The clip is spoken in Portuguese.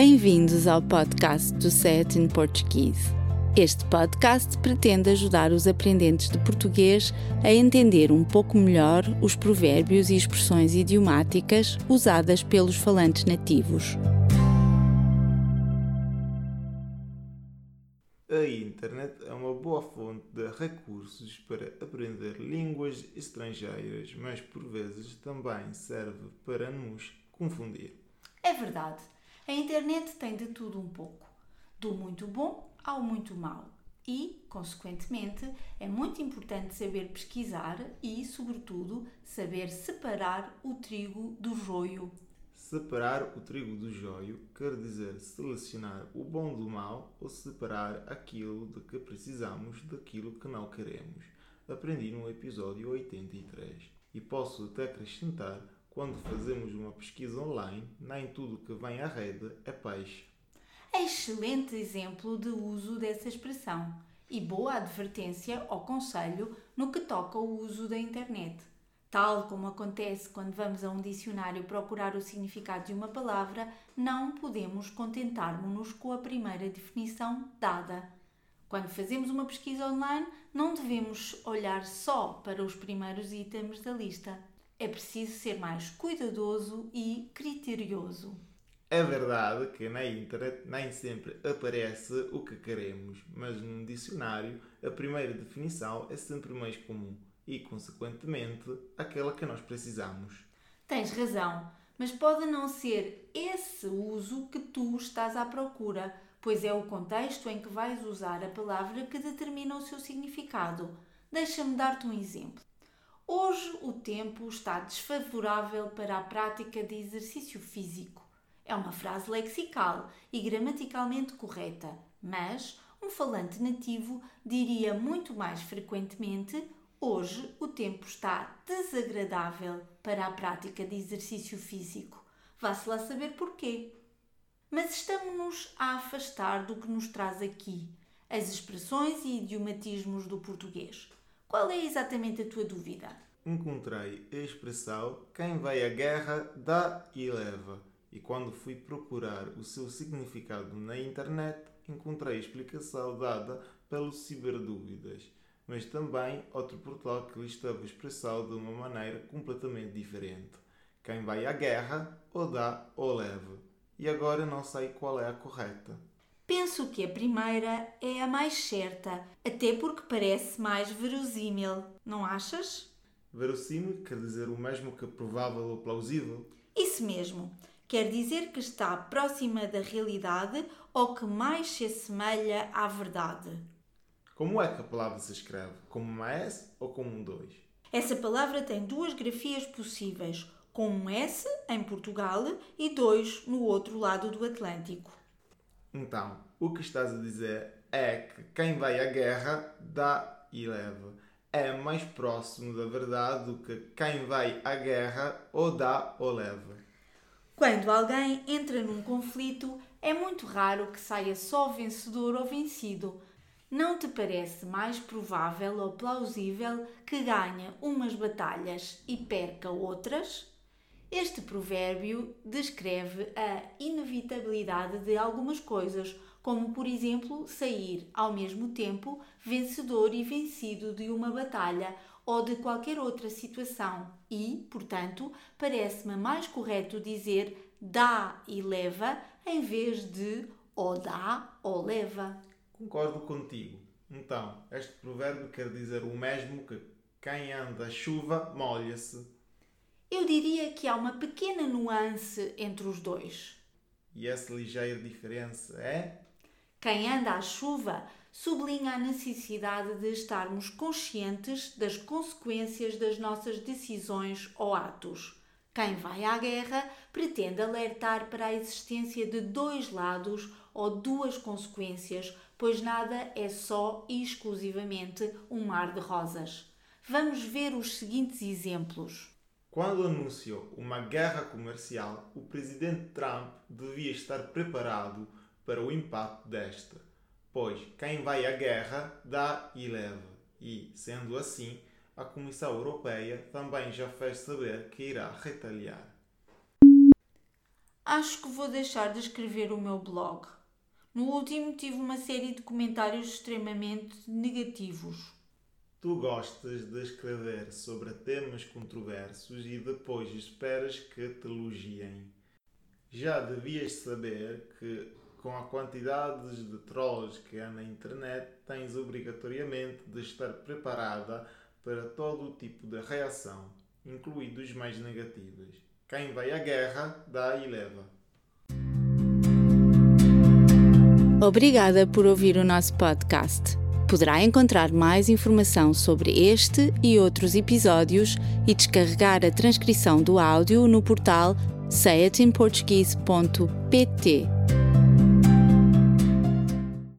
Bem-vindos ao podcast do Set in Portuguese. Este podcast pretende ajudar os aprendentes de português a entender um pouco melhor os provérbios e expressões idiomáticas usadas pelos falantes nativos. A internet é uma boa fonte de recursos para aprender línguas estrangeiras, mas por vezes também serve para nos confundir. É verdade. A internet tem de tudo um pouco, do muito bom ao muito mau. E, consequentemente, é muito importante saber pesquisar e, sobretudo, saber separar o trigo do joio. Separar o trigo do joio quer dizer selecionar o bom do mal ou separar aquilo de que precisamos daquilo que não queremos. Aprendi no episódio 83 e posso até acrescentar quando fazemos uma pesquisa online, nem tudo que vem à rede é peixe. É excelente exemplo de uso dessa expressão e boa advertência ou conselho no que toca ao uso da internet. Tal como acontece quando vamos a um dicionário procurar o significado de uma palavra, não podemos contentar-nos com a primeira definição dada. Quando fazemos uma pesquisa online, não devemos olhar só para os primeiros itens da lista é preciso ser mais cuidadoso e criterioso. É verdade que na internet nem sempre aparece o que queremos, mas num dicionário a primeira definição é sempre mais comum e, consequentemente, aquela que nós precisamos. Tens razão, mas pode não ser esse uso que tu estás à procura, pois é o contexto em que vais usar a palavra que determina o seu significado. Deixa-me dar-te um exemplo. Hoje o tempo está desfavorável para a prática de exercício físico. É uma frase lexical e gramaticalmente correta, mas um falante nativo diria muito mais frequentemente: Hoje o tempo está desagradável para a prática de exercício físico. Vá-se lá saber porquê. Mas estamos-nos a afastar do que nos traz aqui, as expressões e idiomatismos do português. Qual é exatamente a tua dúvida? Encontrei a expressão quem vai à guerra dá e leva. E quando fui procurar o seu significado na internet, encontrei a explicação dada pelo Ciberdúvidas, mas também outro portal que listava a expressão de uma maneira completamente diferente. Quem vai à guerra ou dá ou leva. E agora não sei qual é a correta. Penso que a primeira é a mais certa, até porque parece mais verosímil, não achas? Verossímil quer dizer o mesmo que provável ou plausível? Isso mesmo. Quer dizer que está próxima da realidade ou que mais se assemelha à verdade. Como é que a palavra se escreve? Como uma S ou como um 2? Essa palavra tem duas grafias possíveis, com um S em Portugal e dois no outro lado do Atlântico. Então, o que estás a dizer é que quem vai à guerra dá e leva. É mais próximo da verdade do que quem vai à guerra ou dá ou leva. Quando alguém entra num conflito, é muito raro que saia só vencedor ou vencido. Não te parece mais provável ou plausível que ganhe umas batalhas e perca outras? Este provérbio descreve a inevitabilidade de algumas coisas, como por exemplo sair ao mesmo tempo vencedor e vencido de uma batalha ou de qualquer outra situação, e, portanto, parece-me mais correto dizer dá e leva em vez de ou dá ou leva. Concordo contigo. Então, este provérbio quer dizer o mesmo que quem anda à chuva molha-se eu diria que há uma pequena nuance entre os dois. E essa ligeira diferença é? Quem anda à chuva sublinha a necessidade de estarmos conscientes das consequências das nossas decisões ou atos. Quem vai à guerra pretende alertar para a existência de dois lados ou duas consequências, pois nada é só e exclusivamente um mar de rosas. Vamos ver os seguintes exemplos. Quando anunciou uma guerra comercial, o presidente Trump devia estar preparado para o impacto desta, pois quem vai à guerra dá e leva. E, sendo assim, a Comissão Europeia também já fez saber que irá retaliar. Acho que vou deixar de escrever o meu blog. No último tive uma série de comentários extremamente negativos. Tu gostas de escrever sobre temas controversos e depois esperas que te elogiem. Já devias saber que, com a quantidade de trolls que há na internet, tens obrigatoriamente de estar preparada para todo o tipo de reação, incluídos os mais negativos. Quem vai à guerra, dá e leva. Obrigada por ouvir o nosso podcast. Poderá encontrar mais informação sobre este e outros episódios e descarregar a transcrição do áudio no portal sayatinportuguese.pt.